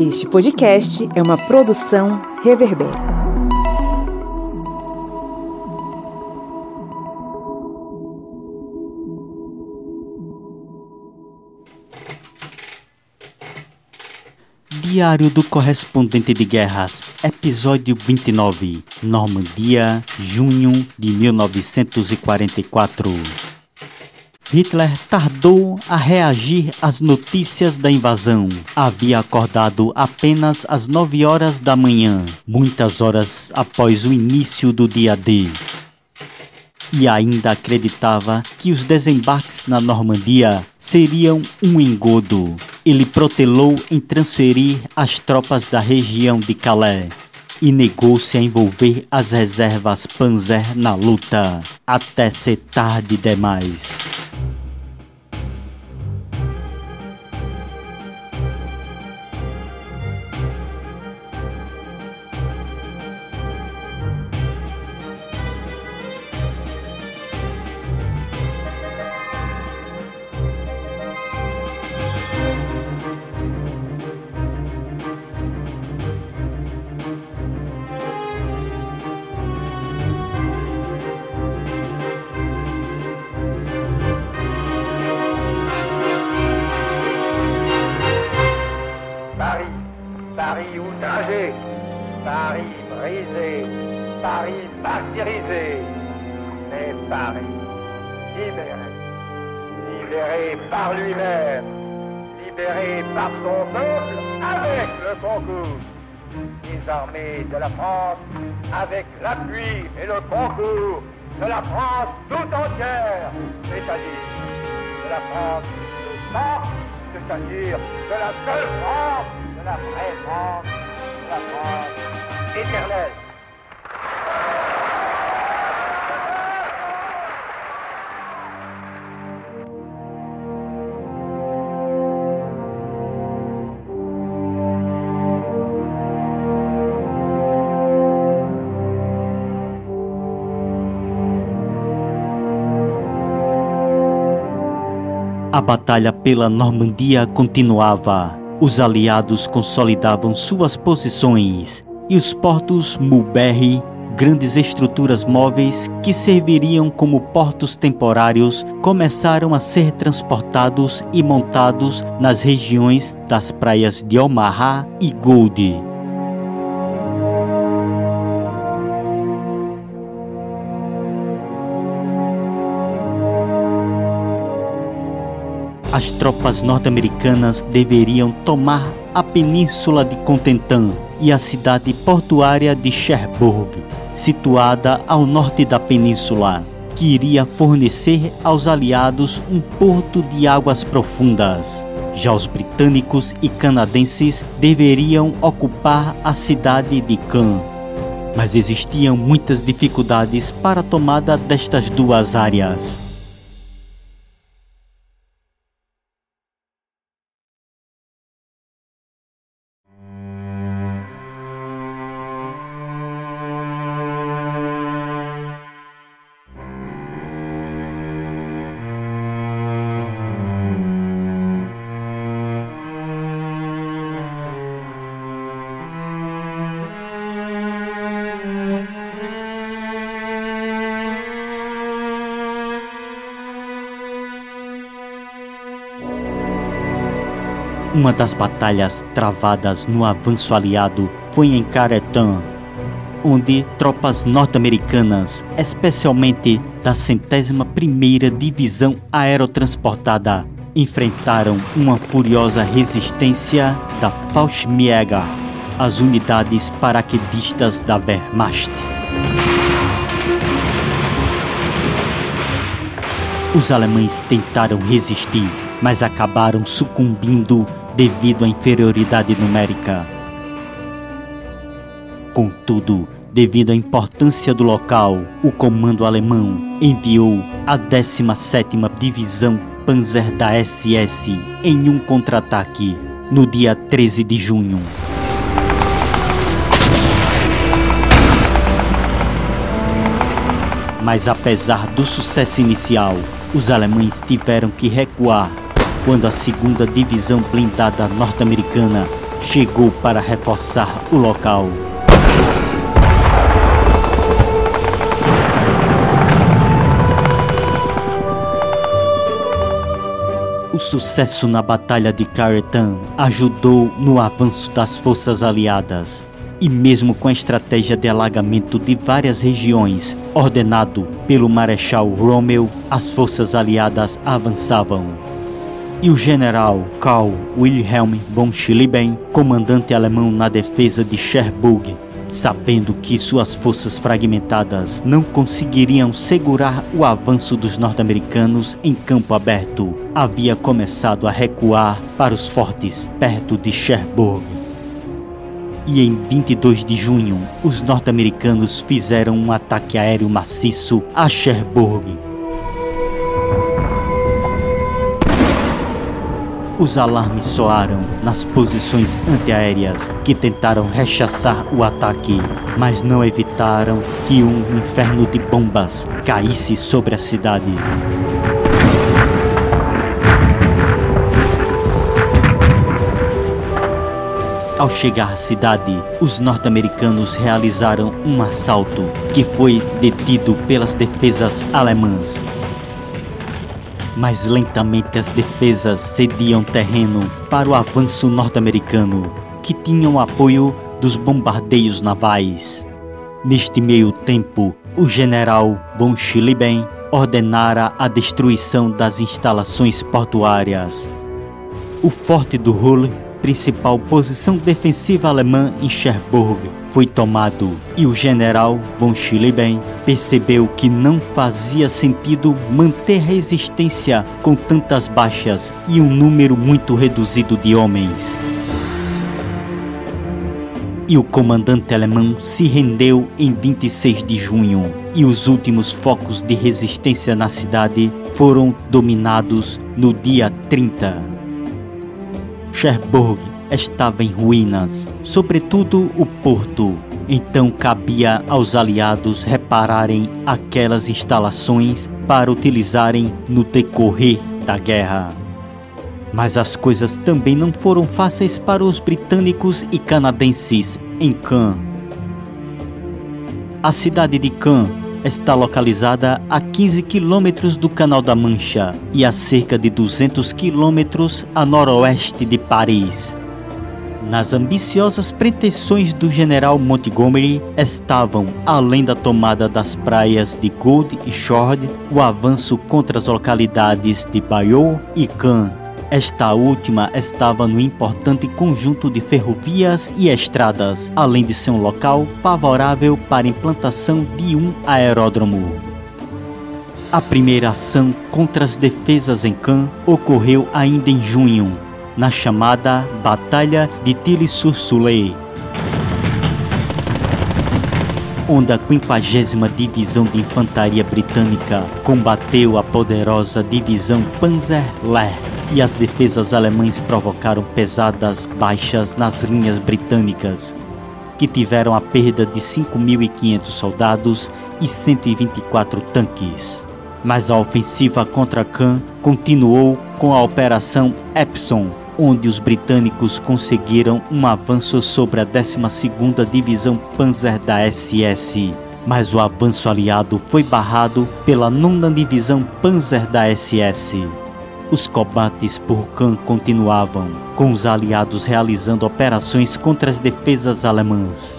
Este podcast é uma produção Reverber. Diário do Correspondente de Guerras, episódio 29, Normandia, junho de 1944. Hitler tardou a reagir às notícias da invasão. Havia acordado apenas às 9 horas da manhã, muitas horas após o início do dia D. E ainda acreditava que os desembarques na Normandia seriam um engodo. Ele protelou em transferir as tropas da região de Calais e negou-se a envolver as reservas Panzer na luta, até ser tarde demais. De la France, avec l'appui et le concours de la France tout entière, c'est-à-dire de la France de c'est-à-dire de la seule France, de la vraie France, de la France éternel. A batalha pela Normandia continuava. Os aliados consolidavam suas posições e os portos Mulberry, grandes estruturas móveis que serviriam como portos temporários, começaram a ser transportados e montados nas regiões das praias de Omaha e Gold. As tropas norte-americanas deveriam tomar a península de Contentan e a cidade portuária de Cherbourg, situada ao norte da península, que iria fornecer aos aliados um porto de águas profundas. Já os britânicos e canadenses deveriam ocupar a cidade de Caen. Mas existiam muitas dificuldades para a tomada destas duas áreas. Uma das batalhas travadas no avanço aliado foi em Caretan, onde tropas norte-americanas, especialmente da centésima primeira divisão aerotransportada, enfrentaram uma furiosa resistência da Fallschirmjäger, as unidades paraquedistas da Wehrmacht. Os alemães tentaram resistir, mas acabaram sucumbindo devido à inferioridade numérica. Contudo, devido à importância do local, o comando alemão enviou a 17ª Divisão Panzer da SS em um contra-ataque no dia 13 de junho. Mas apesar do sucesso inicial, os alemães tiveram que recuar quando a segunda divisão blindada norte-americana chegou para reforçar o local. O sucesso na Batalha de Caretan ajudou no avanço das forças aliadas. E mesmo com a estratégia de alagamento de várias regiões, ordenado pelo Marechal Rommel, as forças aliadas avançavam. E o general Karl Wilhelm von Schlieffen, comandante alemão na defesa de Cherbourg, sabendo que suas forças fragmentadas não conseguiriam segurar o avanço dos norte-americanos em campo aberto, havia começado a recuar para os fortes perto de Cherbourg. E em 22 de junho, os norte-americanos fizeram um ataque aéreo maciço a Cherbourg Os alarmes soaram nas posições antiaéreas que tentaram rechaçar o ataque, mas não evitaram que um inferno de bombas caísse sobre a cidade. Ao chegar à cidade, os norte-americanos realizaram um assalto que foi detido pelas defesas alemãs mas lentamente as defesas cediam terreno para o avanço norte-americano, que tinha o apoio dos bombardeios navais. Neste meio tempo, o general von Schlieffen ordenara a destruição das instalações portuárias. O forte do Hull principal posição defensiva alemã em Cherbourg foi tomado e o general von Schlieffen percebeu que não fazia sentido manter resistência com tantas baixas e um número muito reduzido de homens. E o comandante alemão se rendeu em 26 de junho, e os últimos focos de resistência na cidade foram dominados no dia 30. Cherbourg estava em ruínas, sobretudo o porto. Então cabia aos aliados repararem aquelas instalações para utilizarem no decorrer da guerra. Mas as coisas também não foram fáceis para os britânicos e canadenses em Caen. A cidade de Caen está localizada a 15 quilômetros do Canal da Mancha e a cerca de 200 quilômetros a noroeste de Paris. Nas ambiciosas pretensões do general Montgomery estavam, além da tomada das praias de Gold e Shord, o avanço contra as localidades de Bayeux e Caen, esta última estava no importante conjunto de ferrovias e estradas, além de ser um local favorável para a implantação de um aeródromo. A primeira ação contra as defesas em Caen ocorreu ainda em junho, na chamada Batalha de Tilly-sur-Soleil, onde a 50 Divisão de Infantaria Britânica combateu a poderosa Divisão Panzer Lehr e as defesas alemães provocaram pesadas baixas nas linhas britânicas, que tiveram a perda de 5.500 soldados e 124 tanques. Mas a ofensiva contra Caen continuou com a Operação Epsom, onde os britânicos conseguiram um avanço sobre a 12ª Divisão Panzer da SS. Mas o avanço aliado foi barrado pela 9 Divisão Panzer da SS. Os combates por Caen continuavam, com os aliados realizando operações contra as defesas alemãs.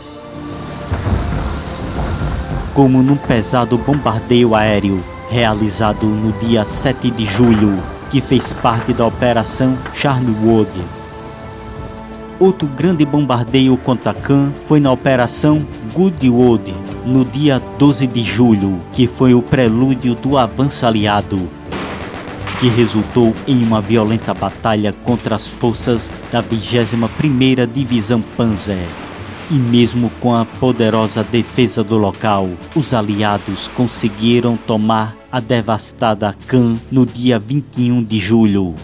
Como num pesado bombardeio aéreo realizado no dia 7 de julho, que fez parte da Operação Charnwood. Outro grande bombardeio contra Caen foi na Operação Goodwood, no dia 12 de julho, que foi o prelúdio do avanço aliado que resultou em uma violenta batalha contra as forças da 21ª Divisão Panzer. E mesmo com a poderosa defesa do local, os aliados conseguiram tomar a devastada Cannes no dia 21 de julho.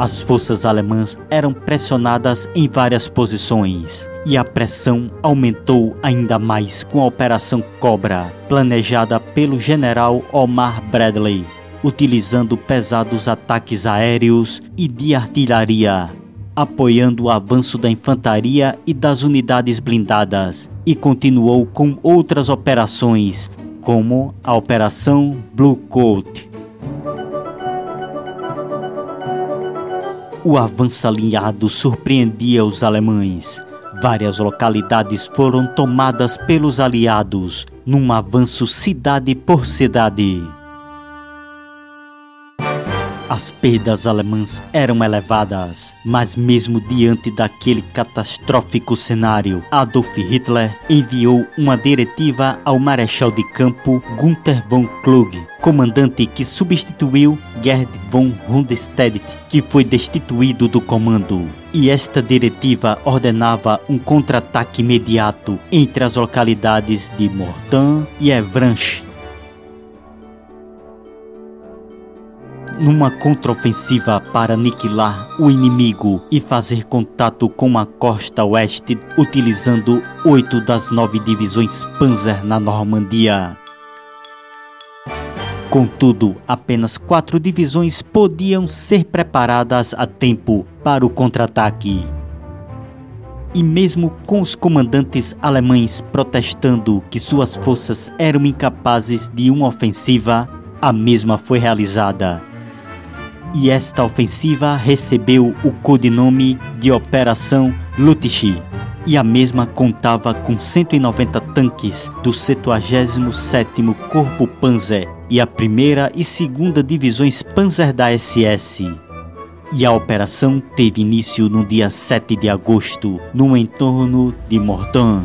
As forças alemãs eram pressionadas em várias posições e a pressão aumentou ainda mais com a Operação Cobra, planejada pelo general Omar Bradley, utilizando pesados ataques aéreos e de artilharia, apoiando o avanço da infantaria e das unidades blindadas, e continuou com outras operações, como a Operação Blue Coat. O avanço alinhado surpreendia os alemães. Várias localidades foram tomadas pelos aliados, num avanço cidade por cidade. As perdas alemãs eram elevadas, mas mesmo diante daquele catastrófico cenário, Adolf Hitler enviou uma diretiva ao marechal de campo Gunther von Klug, comandante que substituiu Gerd von Rundstedt, que foi destituído do comando. E esta diretiva ordenava um contra-ataque imediato entre as localidades de Mortain e Evranche, numa contraofensiva para aniquilar o inimigo e fazer contato com a costa oeste, utilizando oito das nove divisões Panzer na Normandia. Contudo, apenas quatro divisões podiam ser preparadas a tempo para o contra-ataque. E mesmo com os comandantes alemães protestando que suas forças eram incapazes de uma ofensiva, a mesma foi realizada e esta ofensiva recebeu o codinome de Operação Lutich, e a mesma contava com 190 tanques do 77º Corpo Panzer e a primeira e segunda divisões Panzer da SS. E a operação teve início no dia 7 de agosto, no entorno de Mortain.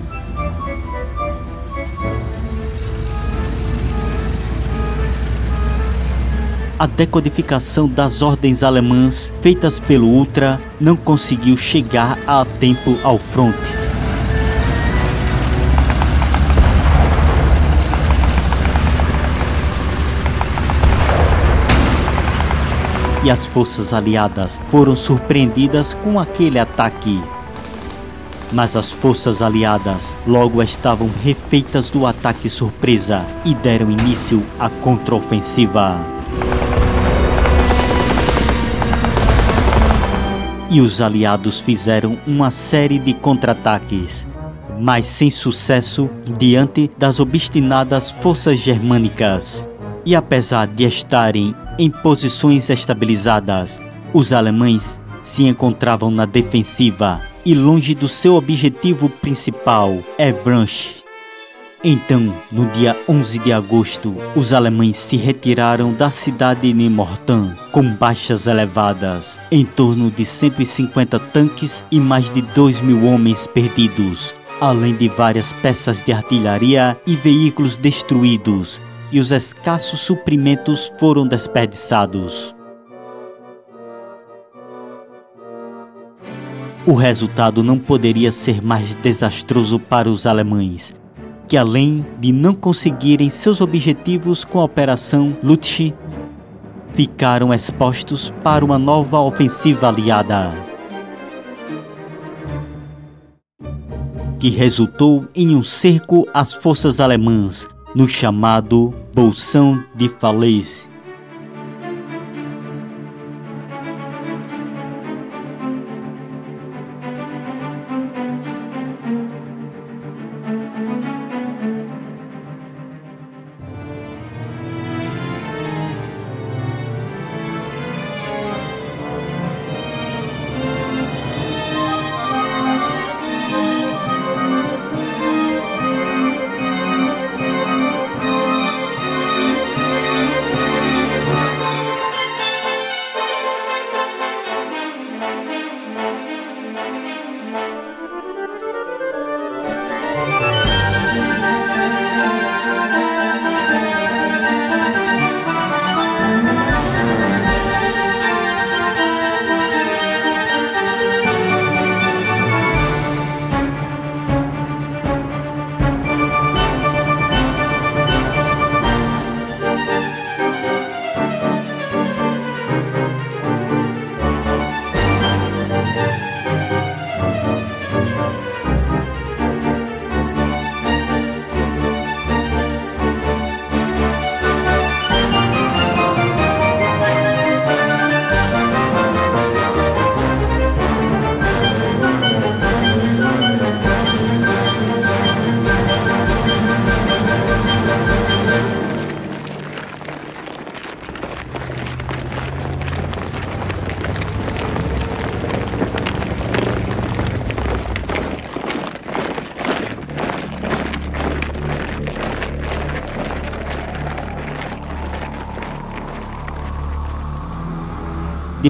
A decodificação das ordens alemãs feitas pelo Ultra não conseguiu chegar a tempo ao fronte. E as forças aliadas foram surpreendidas com aquele ataque. Mas as forças aliadas logo estavam refeitas do ataque surpresa e deram início à contraofensiva. E os aliados fizeram uma série de contra-ataques, mas sem sucesso diante das obstinadas forças germânicas. E apesar de estarem em posições estabilizadas, os alemães se encontravam na defensiva e longe do seu objetivo principal, Evranche. Então, no dia 11 de agosto, os alemães se retiraram da cidade de Mortain com baixas elevadas, em torno de 150 tanques e mais de 2 mil homens perdidos, além de várias peças de artilharia e veículos destruídos, e os escassos suprimentos foram desperdiçados. O resultado não poderia ser mais desastroso para os alemães que além de não conseguirem seus objetivos com a Operação Lutsch, ficaram expostos para uma nova ofensiva aliada. Que resultou em um cerco às forças alemãs no chamado Bolsão de Falaise.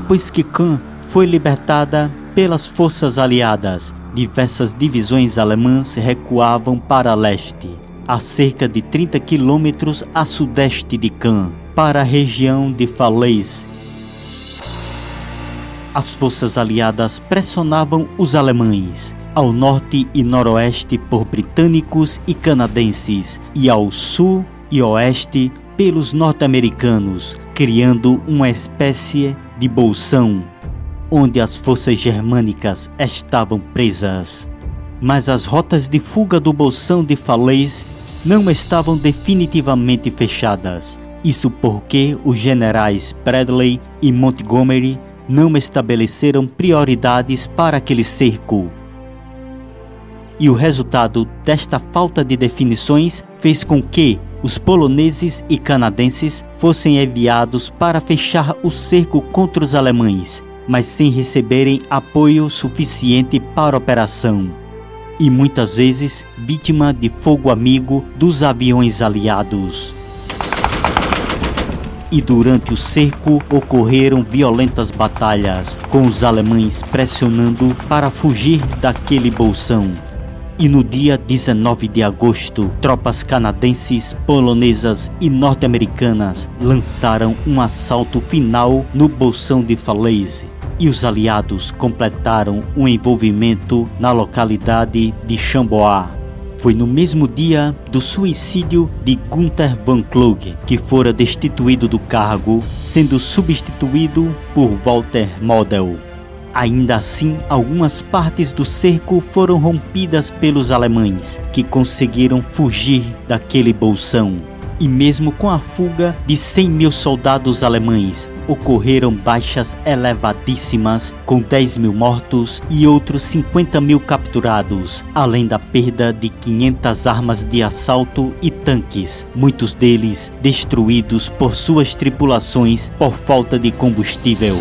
Depois que Caen foi libertada pelas forças aliadas, diversas divisões alemãs recuavam para leste, a cerca de 30 quilômetros a sudeste de Caen, para a região de Falaise. As forças aliadas pressionavam os alemães, ao norte e noroeste por britânicos e canadenses, e ao sul e oeste pelos norte-americanos, criando uma espécie de bolsão onde as forças germânicas estavam presas. Mas as rotas de fuga do bolsão de Falaise não estavam definitivamente fechadas. Isso porque os generais Bradley e Montgomery não estabeleceram prioridades para aquele cerco e o resultado desta falta de definições fez com que os poloneses e canadenses fossem enviados para fechar o cerco contra os alemães, mas sem receberem apoio suficiente para a operação, e muitas vezes vítima de fogo amigo dos aviões aliados. E durante o cerco ocorreram violentas batalhas, com os alemães pressionando para fugir daquele bolsão. E no dia 19 de agosto, tropas canadenses, polonesas e norte-americanas lançaram um assalto final no bolsão de Falaise. E os aliados completaram o um envolvimento na localidade de Chambois. Foi no mesmo dia do suicídio de Gunther von Klug, que fora destituído do cargo, sendo substituído por Walter Model. Ainda assim, algumas partes do cerco foram rompidas pelos alemães, que conseguiram fugir daquele bolsão. E mesmo com a fuga de 100 mil soldados alemães, ocorreram baixas elevadíssimas, com 10 mil mortos e outros 50 mil capturados, além da perda de 500 armas de assalto e tanques, muitos deles destruídos por suas tripulações por falta de combustível.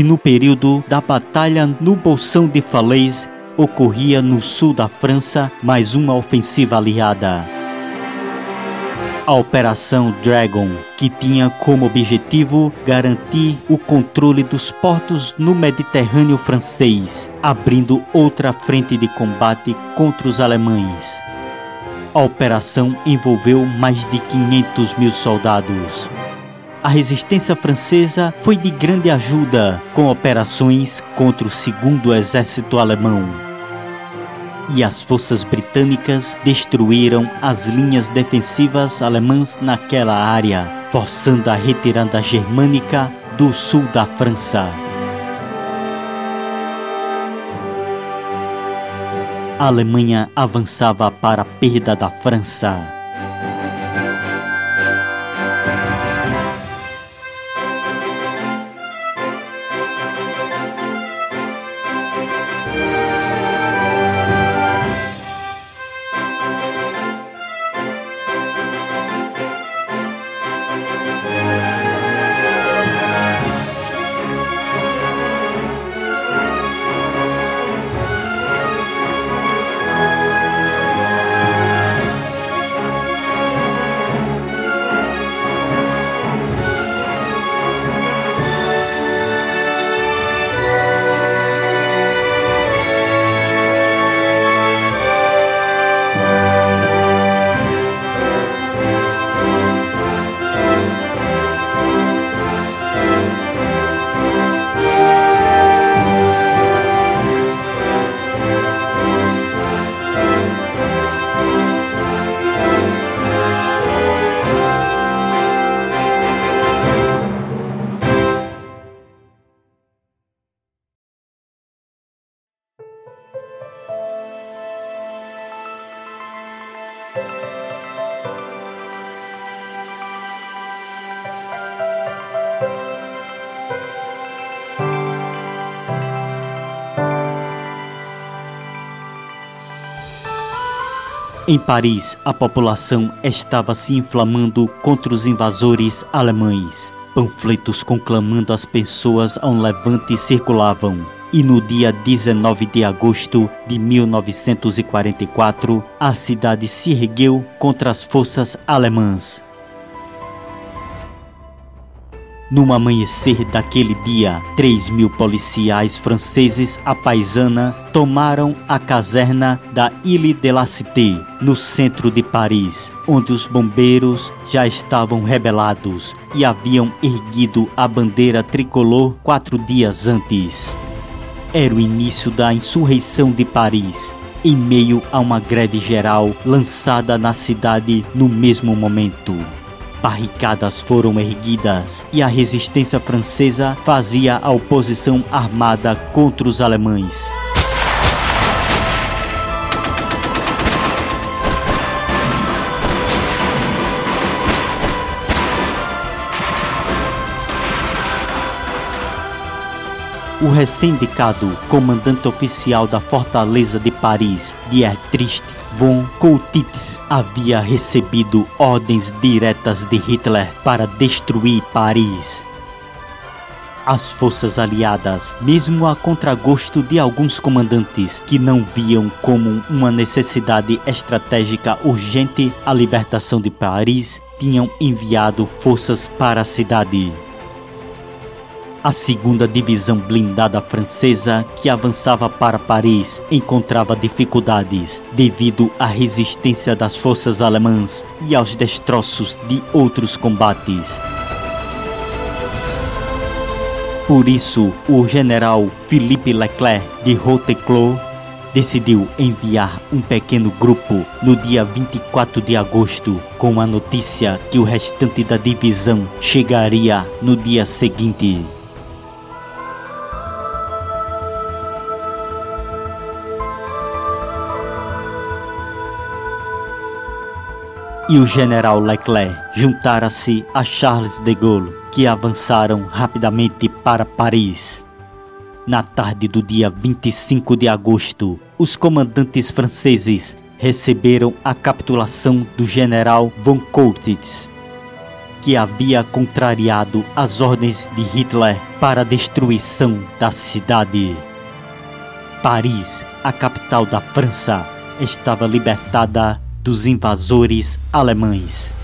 E no período da Batalha no Bolsão de Falaise ocorria no sul da França mais uma ofensiva aliada. A Operação Dragon, que tinha como objetivo garantir o controle dos portos no Mediterrâneo francês, abrindo outra frente de combate contra os alemães. A operação envolveu mais de 500 mil soldados a resistência francesa foi de grande ajuda com operações contra o segundo exército alemão. E as forças britânicas destruíram as linhas defensivas alemãs naquela área, forçando a retirada germânica do sul da França. A Alemanha avançava para a perda da França. Em Paris, a população estava se inflamando contra os invasores alemães. Panfletos conclamando as pessoas a um levante circulavam. E no dia 19 de agosto de 1944, a cidade se ergueu contra as forças alemãs. No amanhecer daquele dia, 3 mil policiais franceses à paisana tomaram a caserna da Ile de la Cité, no centro de Paris, onde os bombeiros já estavam rebelados e haviam erguido a bandeira tricolor quatro dias antes. Era o início da insurreição de Paris, em meio a uma greve geral lançada na cidade no mesmo momento. Barricadas foram erguidas e a resistência francesa fazia a oposição armada contra os alemães. O recém-indicado comandante oficial da fortaleza de Paris, Dietrich von Coutitz, havia recebido ordens diretas de Hitler para destruir Paris. As forças aliadas, mesmo a contragosto de alguns comandantes que não viam como uma necessidade estratégica urgente a libertação de Paris, tinham enviado forças para a cidade. A segunda divisão blindada francesa, que avançava para Paris, encontrava dificuldades devido à resistência das forças alemãs e aos destroços de outros combates. Por isso, o general Philippe Leclerc de Routeclos decidiu enviar um pequeno grupo no dia 24 de agosto com a notícia que o restante da divisão chegaria no dia seguinte. E o general Leclerc juntara-se a Charles de Gaulle, que avançaram rapidamente para Paris. Na tarde do dia 25 de agosto, os comandantes franceses receberam a capitulação do general von Coutitz, que havia contrariado as ordens de Hitler para a destruição da cidade. Paris, a capital da França, estava libertada dos invasores alemães.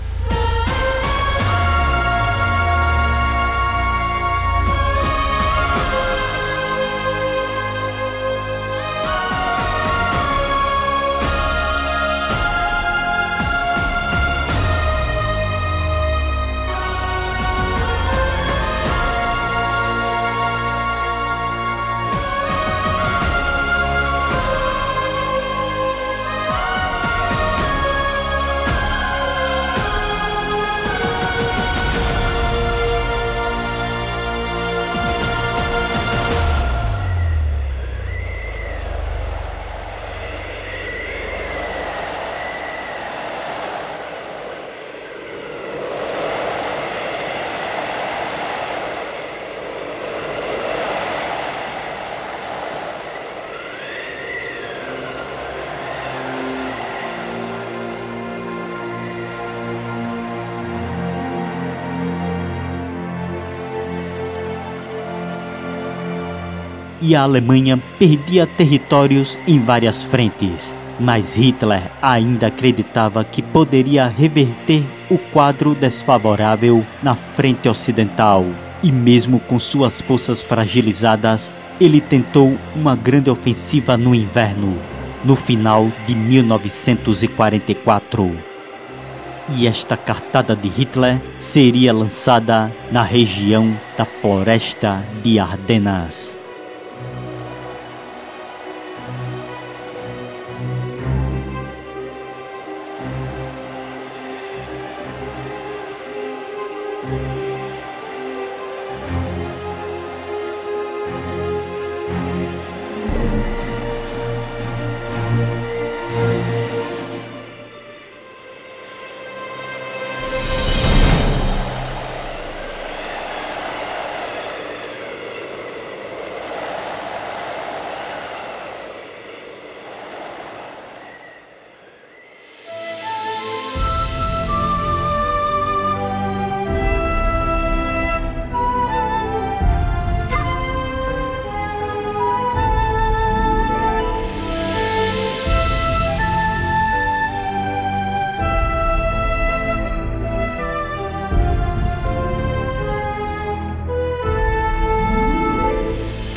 E a Alemanha perdia territórios em várias frentes. Mas Hitler ainda acreditava que poderia reverter o quadro desfavorável na frente ocidental. E mesmo com suas forças fragilizadas, ele tentou uma grande ofensiva no inverno, no final de 1944. E esta cartada de Hitler seria lançada na região da Floresta de Ardenas.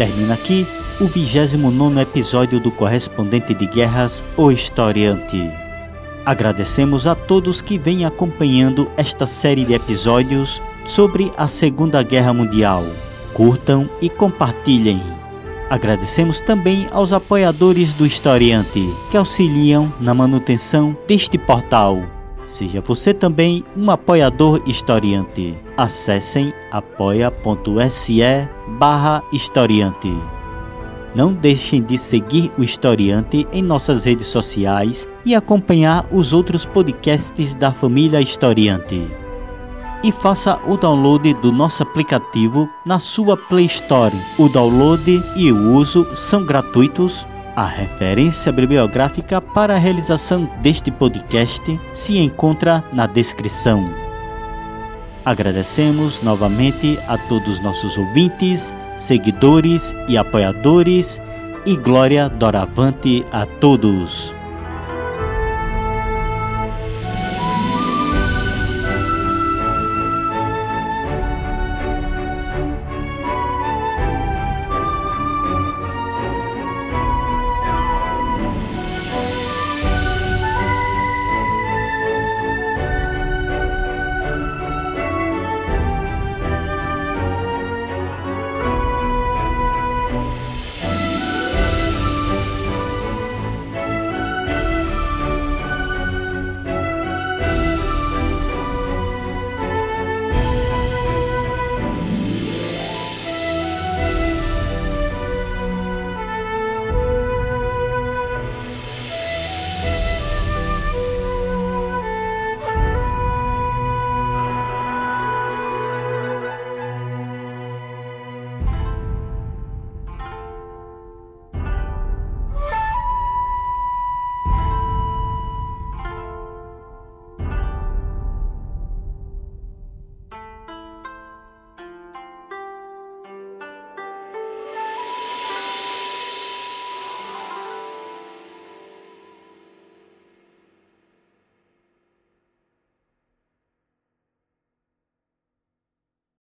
Termina aqui o 29 episódio do Correspondente de Guerras, O Historiante. Agradecemos a todos que vêm acompanhando esta série de episódios sobre a Segunda Guerra Mundial. Curtam e compartilhem. Agradecemos também aos apoiadores do Historiante que auxiliam na manutenção deste portal. Seja você também um apoiador historiante. Acessem apoia.se barra historiante. Não deixem de seguir o Historiante em nossas redes sociais e acompanhar os outros podcasts da família Historiante. E faça o download do nosso aplicativo na sua Play Store. O download e o uso são gratuitos. A referência bibliográfica para a realização deste podcast se encontra na descrição. Agradecemos novamente a todos nossos ouvintes seguidores e apoiadores, e glória doravante a todos.